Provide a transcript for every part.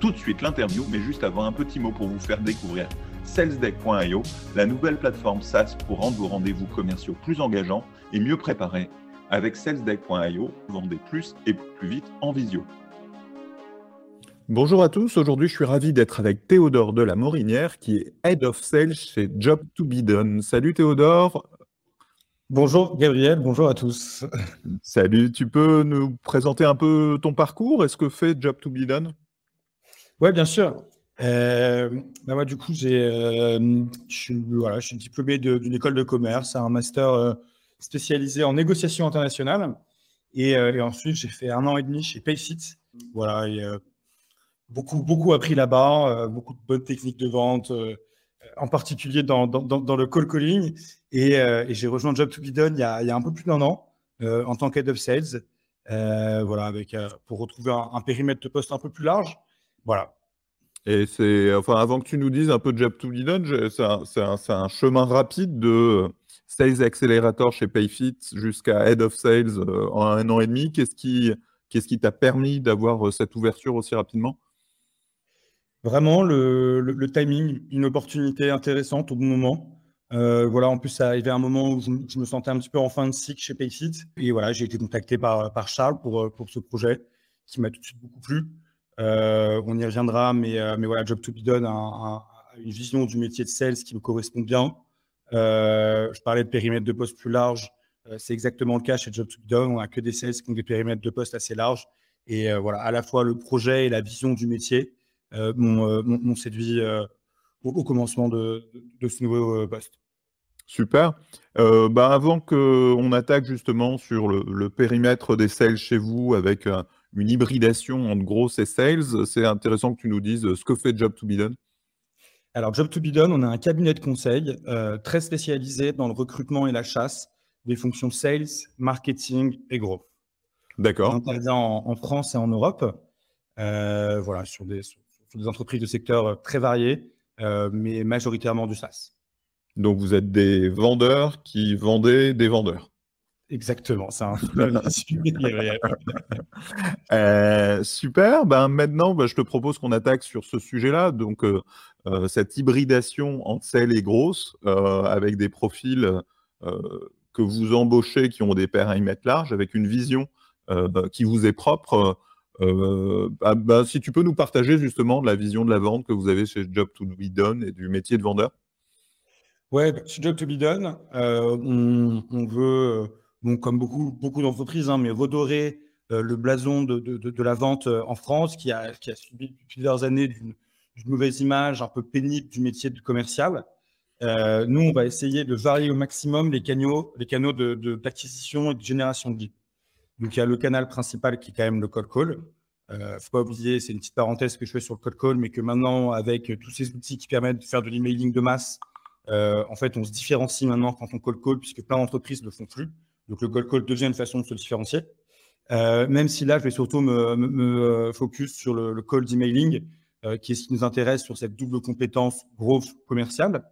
tout de suite l'interview, mais juste avant un petit mot pour vous faire découvrir salesdeck.io, la nouvelle plateforme SaaS pour rendre vos rendez-vous commerciaux plus engageants et mieux préparés. Avec salesdeck.io, vendez plus et plus vite en visio. Bonjour à tous, aujourd'hui je suis ravi d'être avec Théodore de la Morinière qui est Head of Sales chez Job to Be Done. Salut Théodore. Bonjour Gabriel, bonjour à tous. Salut, tu peux nous présenter un peu ton parcours Est-ce que fait Job to Be Done? Oui, bien sûr. Euh, bah du coup, euh, je, voilà, je suis diplômé d'une école de commerce, un master euh, spécialisé en négociation internationale. Et, ensuite, j'ai fait un an et demi chez Payfit. Voilà, beaucoup, beaucoup appris là-bas, beaucoup de bonnes techniques de vente, en particulier dans, dans, le call calling. Et, j'ai rejoint Job to Be Done il y a, un peu plus d'un an en tant qu'head of sales. voilà, avec, pour retrouver un périmètre de poste un peu plus large. Voilà. Et c'est, enfin, avant que tu nous dises un peu de Job to be done, c'est un, chemin rapide de Sales Accelerator chez Payfit jusqu'à Head of Sales euh, en un an et demi. Qu'est-ce qui, qu'est-ce qui t'a permis d'avoir euh, cette ouverture aussi rapidement? Vraiment, le, timing, une opportunité intéressante au bon moment. Euh, voilà, en plus, ça arrivait à un moment où je, me sentais un petit peu en fin de cycle chez Payfit. Et voilà, j'ai été contacté par, par Charles pour, pour ce projet qui m'a tout de suite beaucoup plu. Euh, on y reviendra, mais, euh, mais voilà, Job to be a, une vision du métier de sales qui me correspond bien. Euh, je parlais de périmètre de poste plus large. c'est exactement le cas chez Job to be. On n'a que des sales qui ont des périmètres de poste assez larges. Et voilà, à la fois le projet et la vision du métier m'ont séduit au, commencement de, ce nouveau poste. Super. bah avant qu'on attaque justement sur le, périmètre des sales chez vous avec une hybridation entre grosses et sales. C'est intéressant que tu nous dises ce que fait Job to be done. Alors, Job to be done, on a un cabinet de conseil euh, très spécialisé dans le recrutement et la chasse des fonctions sales, marketing et growth. D'accord. On intervient en, France et en Europe, euh, voilà, sur des, des, entreprises de secteurs très variés, euh, mais majoritairement du SaaS. Donc, vous êtes des vendeurs qui vendaient des vendeurs. Exactement, c'est un euh, super. Ben maintenant, ben, je te propose qu'on attaque sur ce sujet-là. Donc, euh, euh, cette hybridation entre celles et grosses, avec des profils que vous embauchez qui ont des périmètres larges, avec une vision qui vous est propre. Ah, ben, si tu peux nous partager justement de la vision de la vente que vous avez chez Job to Be Done et du métier de vendeur. Ouais, chez Job to Be Done, on, veut donc comme beaucoup, beaucoup d'entreprises, hein, mais redorer euh, le blason de, de, la vente euh, en France, qui a, qui a subi plusieurs années d'une mauvaise image un peu pénible du métier de commercial. Euh, nous, on va essayer de varier au maximum les canaux, les canaux d'acquisition et de génération de leads. Donc, il y a le canal principal qui est quand même le cold call. Il ne faut pas oublier, c'est une petite parenthèse que je fais sur le cold call, mais que maintenant, avec tous ces outils qui permettent de faire de l'emailing de masse, en fait, on se différencie maintenant quand on cold call, puisque plein d'entreprises ne le font plus. Donc le cold call devient une façon de se différencier. Euh, même si là, je vais surtout me, me, focus sur le, le cold emailing, euh, qui est ce qui nous intéresse sur cette double compétence growth commerciale.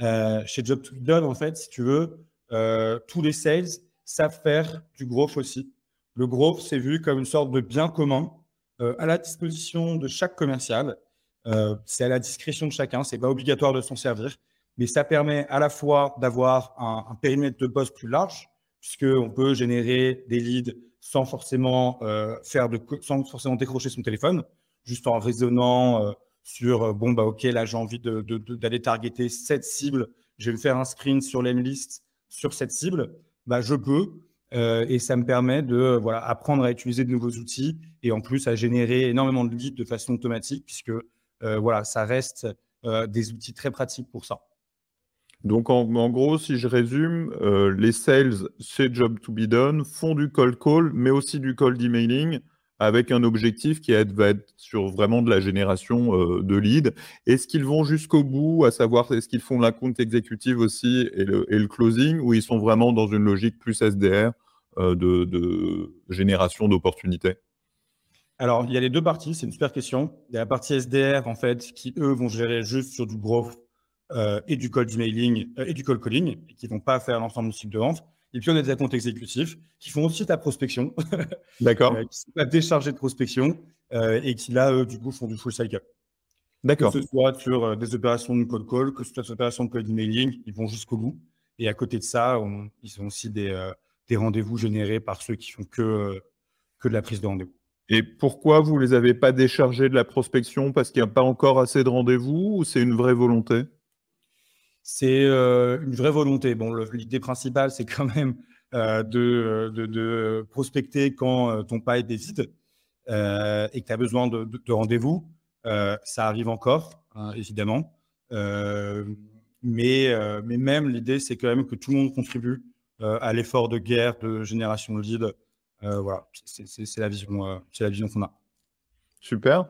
Euh, chez Job en fait, si tu veux, euh, tous les sales savent faire du growth aussi. Le growth, c'est vu comme une sorte de bien commun euh, à la disposition de chaque commercial. Euh, c'est à la discrétion de chacun, c'est pas obligatoire de s'en servir, mais ça permet à la fois d'avoir un, un périmètre de poste plus large, puisqu'on peut générer des leads sans forcément euh, faire de, sans forcément décrocher son téléphone, juste en raisonnant euh, sur euh, bon bah ok là j'ai envie d'aller targeter cette cible, je vais me faire un screen sur l'M-list sur cette cible, bah je peux et ça me permet de voilà apprendre à utiliser de nouveaux outils et en plus à générer énormément de leads de façon automatique puisque voilà ça reste des outils très pratiques pour ça. Donc, en, gros, si je résume, euh, les sales, c'est job to be done, font du cold call, mais aussi du cold emailing, avec un objectif qui va être sur vraiment de la génération euh, de leads. Est-ce qu'ils vont jusqu'au bout, à savoir est-ce qu'ils font la compte exécutive aussi et le, closing, ou ils sont vraiment dans une logique plus SDR euh, de, génération d'opportunités? Alors, il y a les deux parties, c'est une super question. Il y a la partie SDR, en fait, qui, eux, vont gérer juste sur du growth euh, et du cold emailing et du cold calling, et qui ne vont pas faire l'ensemble du cycle de vente. Et puis, on a des comptes exécutifs qui font aussi ta prospection. D'accord. qui sont pas déchargés de prospection euh, et qui, là, du coup, font du full cycle. D'accord. Que ce soit sur euh, des opérations de cold call, que ce soit des opérations de cold emailing, ils vont jusqu'au bout. Et à côté de ça, ils ont aussi des, euh, des rendez-vous générés par ceux qui font que, que de la prise de rendez-vous. Et pourquoi vous ne les avez pas déchargés de la prospection? Parce qu'il n'y a pas encore assez de rendez-vous ou c'est une vraie volonté? C'est euh, une vraie volonté. Bon, l'idée principale, c'est quand même euh, de, de, prospecter quand euh, ton pipe est vide et que tu as besoin de, rendez-vous. ça arrive encore, hein, évidemment. mais, même, l'idée, c'est quand même que tout le monde contribue à l'effort de guerre, de génération de leads. voilà, c'est la vision, c'est la vision qu'on a. Super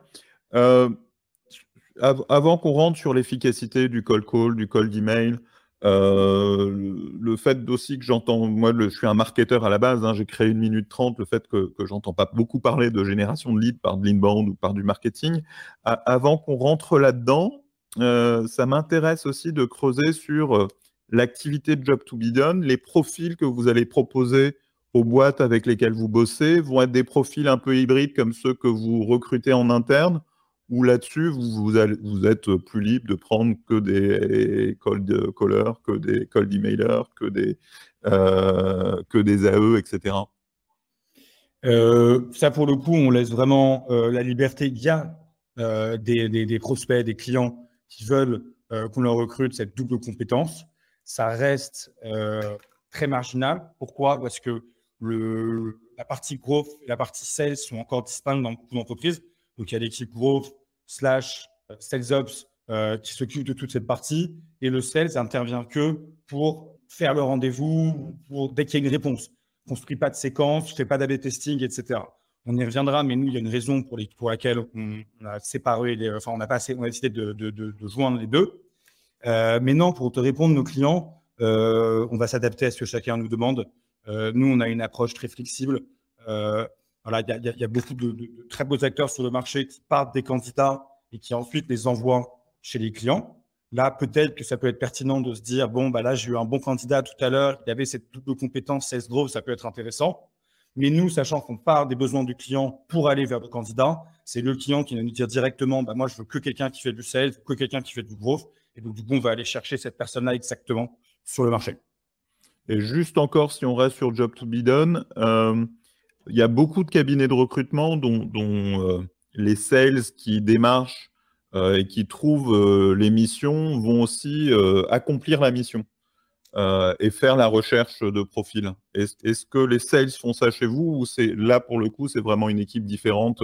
avant qu'on rentre sur l'efficacité du call call, du call d'email, euh, le fait aussi que j'entends, moi je suis un marketeur à la base, hein, j'ai créé une minute trente, le fait que, que j'entends pas beaucoup parler de génération de leads par de l'inbound ou par du marketing, avant qu'on rentre là-dedans, euh, ça m'intéresse aussi de creuser sur euh, l'activité de Job to be done, les profils que vous allez proposer aux boîtes avec lesquelles vous bossez vont être des profils un peu hybrides comme ceux que vous recrutez en interne ou là-dessus, vous, êtes plus libre de prendre que des cold callers, que des cold emailers, que des, euh, que des AE, etc. Euh, ça, pour le coup, on laisse vraiment euh, la liberté. Il y a des, prospects, des clients qui veulent qu'on leur recrute cette double compétence. Ça reste très marginal. Pourquoi? Parce que la partie growth et la partie sales sont encore distinctes dans beaucoup d'entreprises. Donc, il y a l'équipe growth slash euh, sales ops euh, qui s'occupe de toute cette partie et le sales intervient que pour faire le rendez-vous, pour dès qu'il y a une réponse. On construit pas de séquence, ne fait pas d'AB testing, etc. On y reviendra, mais nous, il y a une raison pour, laquelle on, a séparé, les, enfin, on a, décidé de, joindre les deux. Euh, mais non, pour te répondre, nos clients, on va s'adapter à ce que chacun nous demande. nous, on a une approche très flexible. Voilà, il y, a beaucoup de, très beaux acteurs sur le marché qui partent des candidats et qui ensuite les envoient chez les clients. Là, peut-être que ça peut être pertinent de se dire bon, bah là, j'ai eu un bon candidat tout à l'heure, il avait cette double compétence sales growth, ça peut être intéressant. Mais nous, sachant qu'on part des besoins du client pour aller vers le candidat, c'est le client qui va nous dire directement bah, moi, je veux que quelqu'un qui fait du sales, que quelqu'un qui fait du growth. Et donc, du coup, on va aller chercher cette personne-là exactement sur le marché. Et juste encore, si on reste sur Job to be done, euh, il y a beaucoup de cabinets de recrutement dont, euh, les sales qui démarchent euh, et qui trouvent euh, les missions vont aussi accomplir la mission et faire la recherche de profils. Est-ce que les sales font ça chez vous ou c'est là pour le coup c'est vraiment une équipe différente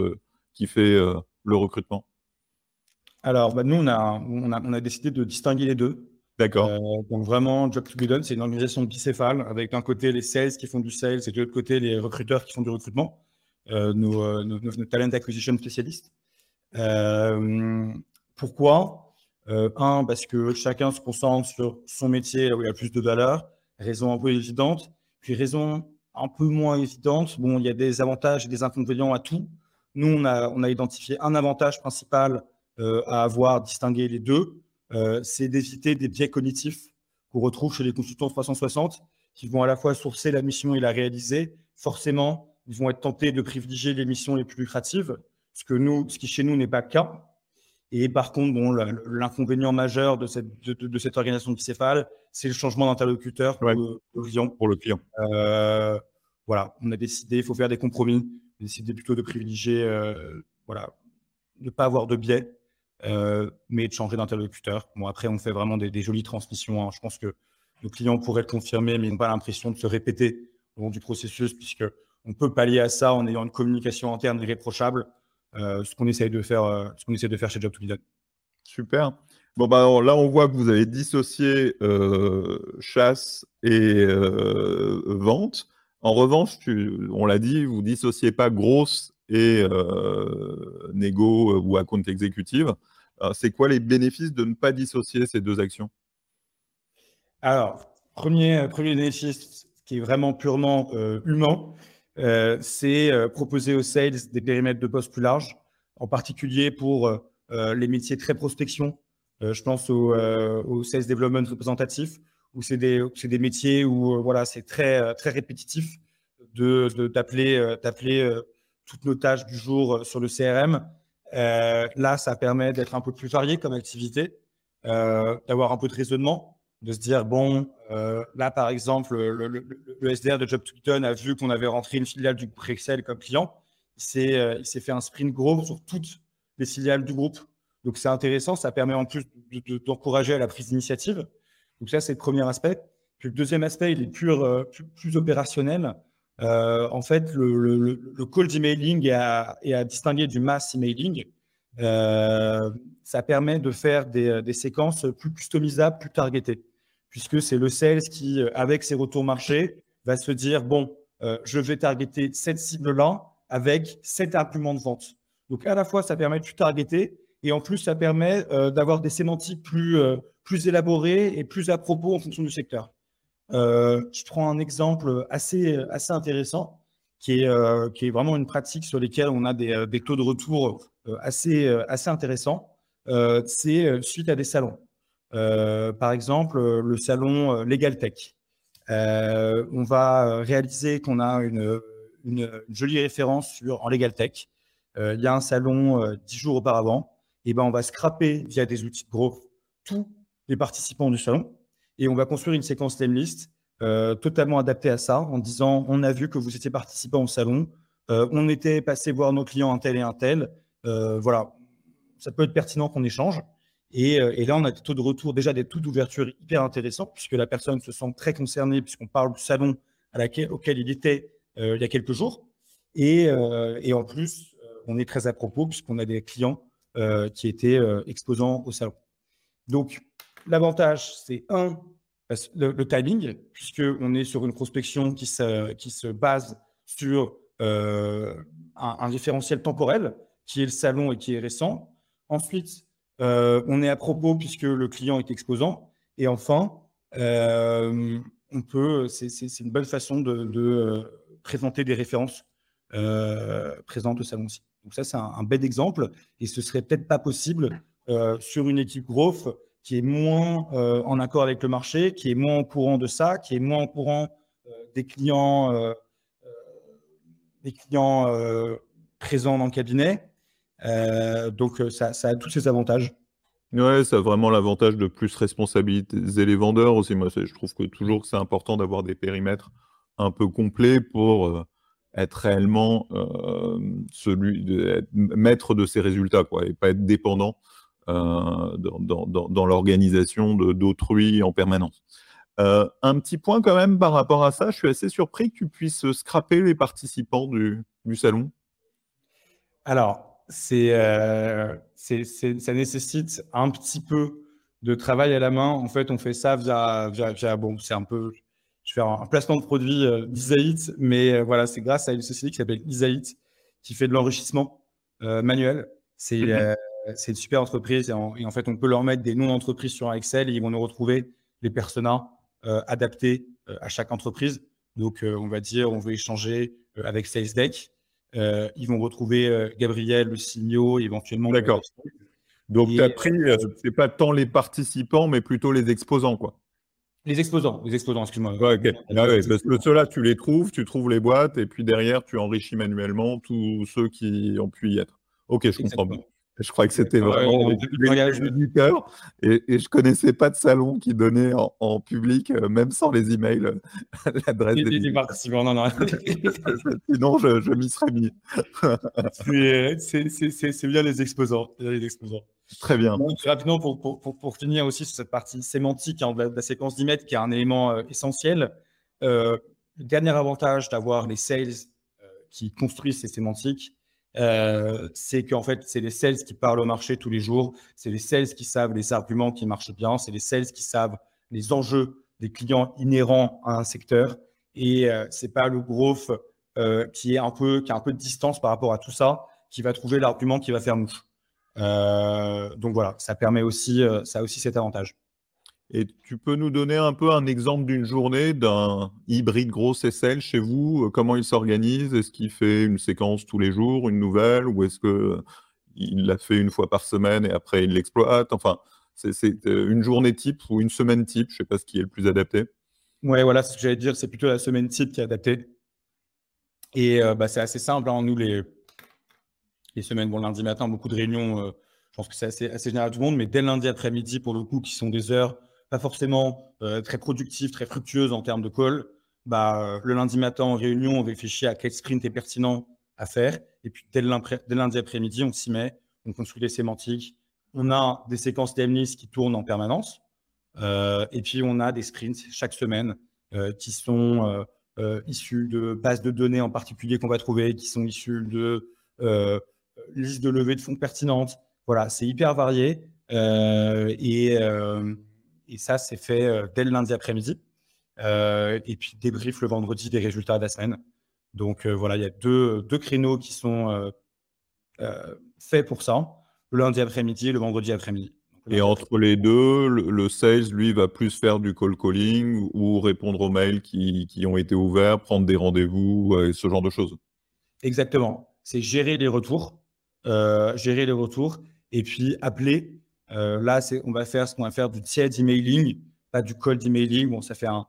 qui fait le recrutement? Alors bah, nous on a décidé de distinguer les deux. D'accord. Euh, donc vraiment, Job to be done, c'est une organisation bicéphale avec d'un côté les sales qui font du sales et de l'autre côté les recruteurs qui font du recrutement, euh, nos, euh, nos, talent acquisition spécialistes. pourquoi? Un, parce que chacun se concentre sur son métier où il y a plus de valeur. Raison un peu évidente. Puis raison un peu moins évidente. Bon, il y a des avantages et des inconvénients à tout. Nous, on a, on a identifié un avantage principal à avoir distingué les deux euh, c'est d'éviter des biais cognitifs qu'on retrouve chez les consultants 360 qui vont à la fois sourcer la mission et la réaliser. Forcément, ils vont être tentés de privilégier les missions les plus lucratives, ce, que nous, ce qui chez nous n'est pas le cas. Et par contre, bon, l'inconvénient majeur de cette, de, cette organisation bicéphale, c'est le changement d'interlocuteur pour, le client. Pour le client. Euh, voilà, on a décidé, il faut faire des compromis. On a décidé plutôt de privilégier, euh, voilà, de ne pas avoir de biais mais de changer d'interlocuteur. Bon, après, on fait vraiment des, jolies transmissions. Hein. Je pense que nos clients pourraient le confirmer, mais ils n'ont pas l'impression de se répéter au long du processus, puisque on peut pallier à ça en ayant une communication interne irréprochable, euh, ce qu'on essaye de faire, euh, ce qu'on essaie de faire chez Job to be Super. Bon, bah, là, on voit que vous avez dissocié chasse et vente. En revanche, on l'a dit, vous dissociez pas grosse et négo ou account exécutive. C'est quoi les bénéfices de ne pas dissocier ces deux actions? Alors, premier, premier bénéfice qui est vraiment purement humain, c'est proposer aux sales des périmètres de poste plus larges, en particulier pour les métiers très prospection. je pense aux, sales development représentatifs, où c'est des, métiers où voilà, c'est très, très répétitif d'appeler de, toutes nos tâches du jour sur le CRM. là, ça permet d'être un peu plus varié comme activité, d'avoir un peu de raisonnement, de se dire, bon, là, par exemple, le, SDR de Job a vu qu'on avait rentré une filiale du groupe Excel comme client. Il s'est fait un sprint gros sur toutes les filiales du groupe. Donc, c'est intéressant. Ça permet en plus d'encourager à la prise d'initiative. Donc, ça, c'est le premier aspect. Puis, le deuxième aspect, il est plus, plus opérationnel. Euh, en fait, le, cold emailing est à, distinguer du mass emailing. Euh, ça permet de faire des, séquences plus customisables, plus targetées, puisque c'est le sales qui, avec ses retours marché, va se dire bon, euh, je vais targeter cette cible-là avec cet argument de vente. Donc, à la fois, ça permet de plus targeter et en plus, ça permet d'avoir des sémantiques plus, plus élaborées et plus à propos en fonction du secteur. Euh, je prends un exemple assez, assez intéressant qui est, euh, qui est vraiment une pratique sur laquelle on a des, des taux de retour euh, assez, assez intéressants. c'est suite à des salons. par exemple, le salon Legal Tech. on va réaliser qu'on a une, une, jolie référence sur, en Legal Tech. il y a un salon dix jours auparavant. Et ben, on va scraper via des outils de growth tous les participants du salon et on va construire une séquence thème list euh, totalement adaptée à ça, en disant on a vu que vous étiez participant au salon, euh, on était passé voir nos clients un tel et un tel. Euh, voilà, ça peut être pertinent qu'on échange. Et, là, on a des taux de retour, déjà des taux d'ouverture hyper intéressants, puisque la personne se sent très concernée, puisqu'on parle du salon auquel il était il y a quelques jours. Et en plus, on est très à propos, puisqu'on a des clients qui étaient exposants au salon. Donc, L'avantage, c'est un, le, timing, puisqu'on est sur une prospection qui se, qui se base sur euh, un, référentiel temporel, qui est le salon et qui est récent. Ensuite, euh, on est à propos puisque le client est exposant. Et enfin, euh, on peut, c'est une bonne façon de, présenter des références présentes au salon-ci. Donc ça, c'est un, un, bel exemple. Et ce serait peut-être pas possible sur une équipe growth qui est moins euh, en accord avec le marché, qui est moins au courant de ça, qui est moins au courant euh, des clients, euh, des clients présents dans le cabinet. donc, ça, a tous ses avantages. Ouais, ça a vraiment l'avantage de plus responsabiliser les vendeurs aussi. Moi, je trouve que toujours c'est important d'avoir des périmètres un peu complets pour être réellement celui maître de ses résultats, quoi, et pas être dépendant euh, dans, l'organisation d'autrui en permanence. Euh, un petit point quand même par rapport à ça, je suis assez surpris que tu puisses scraper les participants du, salon. Alors, euh, ça nécessite un petit peu de travail à la main. En fait, on fait ça via, bon, c'est un peu, je fais un, placement de produit euh, mais voilà, c'est grâce à une société qui s'appelle Isaït qui fait de l'enrichissement manuel. C'est mmh c'est une super entreprise et en, fait, on peut leur mettre des noms d'entreprise sur un Excel et ils vont nous retrouver les personas euh, adaptés euh, à chaque entreprise. Donc, euh, on va dire, on veut échanger avec SalesDeck. ils vont retrouver Gabriel, le CEO, éventuellement. D'accord. Donc, tu as pris, c'est pas tant les participants, mais plutôt les exposants, quoi. Les exposants, les exposants, excuse-moi. Ouais, ok. Ah ceux-là, tu les trouves, tu trouves les boîtes, et puis derrière, tu enrichis manuellement tous ceux qui ont pu y être. Ok, je comprends bien. Je crois que c'était vraiment du cœur. Et, et je connaissais pas de salon qui donnait en, public, euh, même sans les emails, euh, l'adresse des, des participants. Non, non. Sinon, je, m'y serais mis. c'est bien les exposants. Les exposants. Très bien. rapidement, pour, pour, pour, finir aussi sur cette partie sémantique hein, de, la, séquence d'emails, qui est un élément euh, essentiel, le dernier avantage d'avoir les sales qui construisent ces sémantiques, euh, c'est qu'en fait, c'est les sales qui parlent au marché tous les jours, c'est les sales qui savent les arguments qui marchent bien, c'est les sales qui savent les enjeux des clients inhérents à un secteur. Et euh, c'est pas le growth qui, est un peu, qui a un peu de distance par rapport à tout ça, qui va trouver l'argument qui va faire mouche. donc voilà, ça permet aussi, ça aussi cet avantage. Et tu peux nous donner un peu un exemple d'une journée d'un hybride gros SL chez vous? Euh, Comment il s'organise? Est-ce qu'il fait une séquence tous les jours, une nouvelle Ou est-ce qu'il l'a fait une fois par semaine et après il l'exploite? Enfin, c'est euh, une journée type ou une semaine type Je ne sais pas ce qui est le plus adapté. Ouais, voilà, ce que j'allais dire, c'est plutôt la semaine type qui est adaptée. Et euh, bah, c'est assez simple. Hein. Nous, les, les semaines, bon, lundi matin, beaucoup de réunions. je pense que c'est assez, assez général à tout le monde, mais dès lundi après-midi, pour le coup, qui sont des heures pas forcément euh, très productive, très fructueuse en termes de call, bah, euh, le lundi matin en réunion, on réfléchit à quel sprint est pertinent à faire. Et puis dès, lundi après-midi, on s'y met, on construit des sémantiques. On a des séquences d'Emlist qui tournent en permanence. Euh, et puis on a des sprints chaque semaine qui sont issus de bases de données en particulier qu'on va trouver, qui sont issus de listes de levée de fonds pertinentes. Voilà, c'est hyper varié. et et ça, c'est fait euh, dès le lundi après-midi. Euh, et puis débrief le vendredi des résultats de la semaine. Donc euh, voilà, il y a deux, deux créneaux qui sont faits pour ça, le lundi après-midi et le vendredi après-midi. Et entre les deux, le, sales, lui, va plus faire du call calling ou répondre aux mails qui, qui ont été ouverts, prendre des rendez-vous et ce genre de choses. Exactement. C'est gérer les retours, gérer les retours et puis appeler euh, là, on va faire ce qu'on va faire du tied emailing, pas du cold emailing. Bon, ça fait un,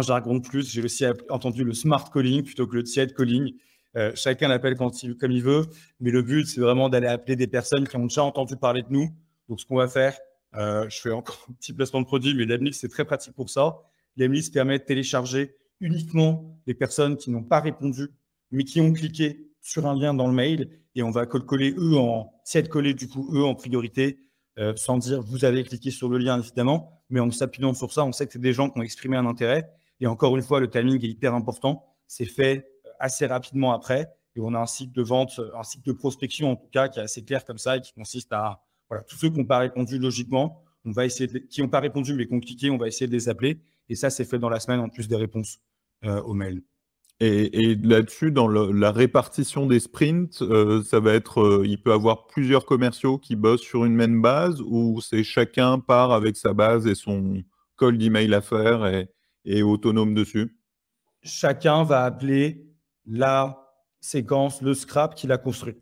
jargon de plus. J'ai aussi entendu le smart calling plutôt que le tied calling. Euh, chacun l'appelle il, comme il veut, mais le but, c'est vraiment d'aller appeler des personnes qui ont déjà entendu parler de nous. Donc, ce qu'on va faire, euh, je fais encore un petit placement de produit, mais Lemlist, c'est très pratique pour ça. Lemlist permet de télécharger uniquement les personnes qui n'ont pas répondu, mais qui ont cliqué sur un lien dans le mail, et on va coller eux en tied coller du coup eux en priorité euh, sans dire vous avez cliqué sur le lien évidemment, mais en s'appuyant sur ça, on sait que c'est des gens qui ont exprimé un intérêt. Et encore une fois, le timing est hyper important. C'est fait euh, assez rapidement après. Et on a un cycle de vente, euh, un cycle de prospection en tout cas, qui est assez clair comme ça et qui consiste à voilà, tous ceux qui n'ont pas répondu logiquement, on va essayer qui n'ont pas répondu mais qui ont cliqué, on va essayer de les appeler. Et ça, c'est fait dans la semaine en plus des réponses aux mails. Et, là-dessus, dans la répartition des sprints, euh, ça va être, euh, il peut avoir plusieurs commerciaux qui bossent sur une même base ou c'est chacun part avec sa base et son call d'email à faire et, et autonome dessus? Chacun va appeler la séquence, le scrap qu'il a construit.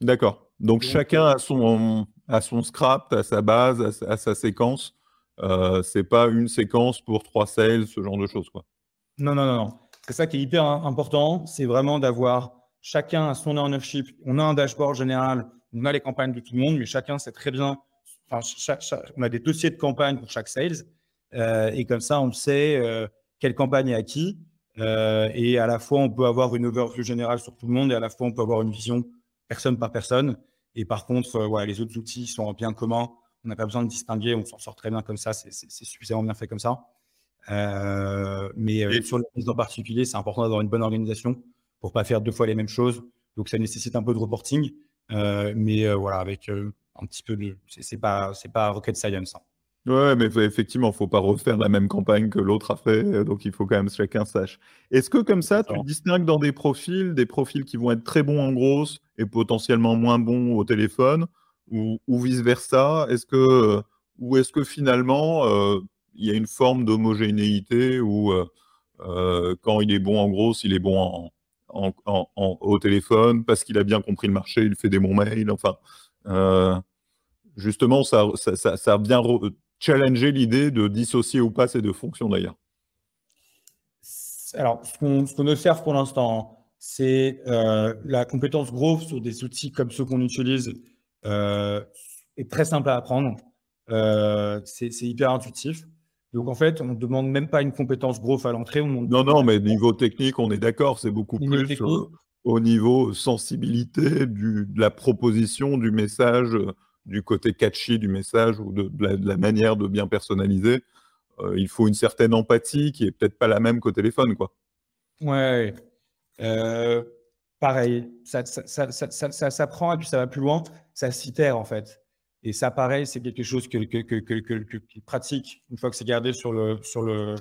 D'accord. Donc, chacun a son, a son scrap, à sa base, à, sa séquence. Euh, c'est pas une séquence pour trois sales, ce genre de choses, quoi. Non, non, non, non. C'est ça qui est hyper important, c'est vraiment d'avoir chacun son ownership. On a un dashboard général, on a les campagnes de tout le monde, mais chacun sait très bien. Enfin, on a des dossiers de campagne pour chaque sales, euh, et comme ça, on sait euh, quelle campagne est à qui. Euh, et à la fois, on peut avoir une overview générale sur tout le monde, et à la fois, on peut avoir une vision personne par personne. Et par contre, les autres outils sont bien communs. On n'a pas besoin de distinguer, on s'en sort très bien comme ça, c'est suffisamment bien fait comme ça. Euh, mais euh, sur les listes en particulier, c'est important d'avoir une bonne organisation pour pas faire deux fois les mêmes choses. Donc ça nécessite un peu de reporting, euh, mais voilà, avec un petit peu de, c'est pas c'est pas rocket science. Hein. Ouais, mais effectivement, faut pas refaire la même campagne que l'autre a fait, donc il faut quand même que chacun sache. Est-ce que comme ça, tu distingues dans des profils, des profils qui vont être très bons en grosse et potentiellement moins bons au téléphone, ou, ou vice versa Est-ce que ou est-ce que finalement, il y a une forme d'homogénéité où euh, euh, quand il est bon en gros, il est bon au téléphone parce qu'il a bien compris le marché, il fait des bons mails. Enfin, euh, justement, ça, ça, ça, a bien challenger l'idée de dissocier ou pas ces deux fonctions d'ailleurs. Alors, ce qu'on observe pour l'instant, c'est la compétence growth sur des outils comme ceux qu'on utilise est très simple à apprendre. c'est hyper intuitif. Donc en fait, on ne demande même pas une compétence growth à l'entrée. Non, non, mais niveau technique, on est d'accord, c'est beaucoup plus euh, au niveau sensibilité du, de la proposition du message, du côté catchy du message ou de, la, manière de bien personnaliser. Euh, il faut une certaine empathie qui est peut-être pas la même qu'au téléphone, quoi. Ouais. Euh, pareil, ça, ça, ça, ça, s'apprend et puis ça va plus loin. Ça s'itère en fait. Et ça, pareil, c'est quelque chose que, que, que, que, pratique une fois que c'est gardé sur le, sur le,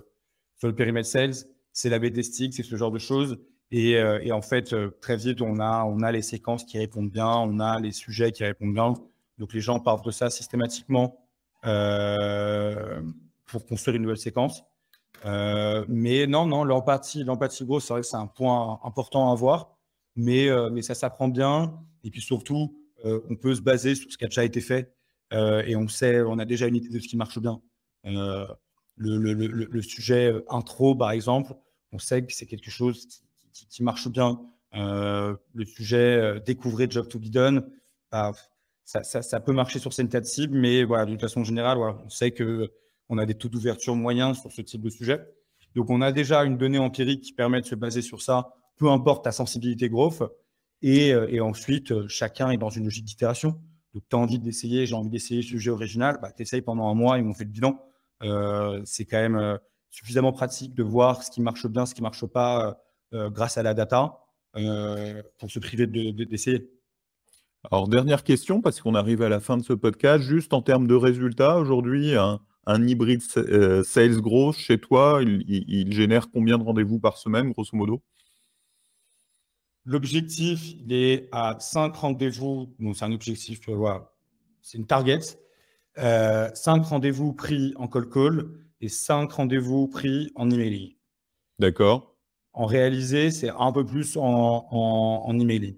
sur le périmètre sales. C'est la b testing, c'est ce genre de choses. Et, et, en fait, très vite, on a, on a les séquences qui répondent bien, on a les sujets qui répondent bien. Donc les gens partent de ça systématiquement pour construire une nouvelle séquence. mais non, non, l'empathie, l'empathie grosse, c'est vrai que c'est un point important à avoir, mais, mais ça s'apprend bien. Et puis surtout, on peut se baser sur ce qui a déjà été fait et on sait, on a déjà une idée de ce qui marche bien. Le, le, sujet intro, par exemple, on sait que c'est quelque chose qui, marche bien. le sujet découvrir Job to be done, bah, ça, peut marcher sur cette cible, mais voilà, d'une façon générale, on sait que on a des taux d'ouverture moyens sur ce type de sujet. Donc, on a déjà une donnée empirique qui permet de se baser sur ça, peu importe ta sensibilité growth. Et, euh, et ensuite, euh, chacun est dans une logique d'itération. Donc, tu as envie d'essayer, j'ai envie d'essayer ce sujet original, bah, tu essayes pendant un mois et on fait le bilan. Euh, c'est quand même suffisamment pratique de voir ce qui marche bien, ce qui ne marche pas grâce à la data pour se priver d'essayer. De, Alors, dernière question, parce qu'on arrive à la fin de ce podcast, juste en termes de résultats, aujourd'hui, un, hybride sales growth chez toi, il, génère combien de rendez-vous par semaine, grosso modo? L'objectif, il est à 5 rendez-vous. Donc, c'est un objectif, voilà, c'est une target. Euh, 5 rendez-vous pris en call call et 5 rendez-vous pris en emailing. D'accord. En réalisé, c'est un peu plus en, en, en emailing.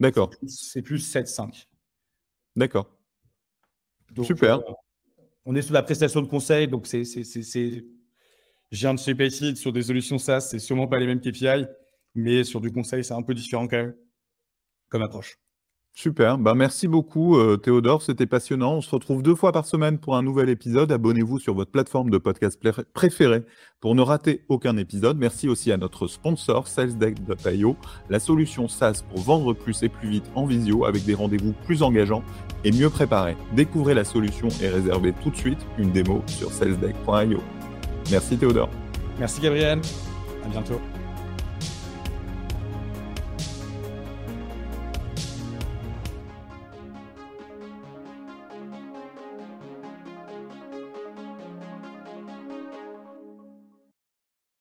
D'accord. C'est plus, 7-5. D'accord. Super. Euh, on est sur la prestation de conseil, donc c'est, je viens de chez sur des solutions SaaS, c'est sûrement pas les mêmes KPI, mais sur du conseil, c'est un peu différent quand même comme approche. Super, bah, merci beaucoup euh, Théodore, c'était passionnant. On se retrouve deux fois par semaine pour un nouvel épisode. Abonnez-vous sur votre plateforme de podcast préférée pour ne rater aucun épisode. Merci aussi à notre sponsor salesdeck.io, la solution SaaS pour vendre plus et plus vite en visio avec des rendez-vous plus engageants et mieux préparés. Découvrez la solution et réservez tout de suite une démo sur salesdeck.io. Merci Théodore. Merci Gabriel, à bientôt.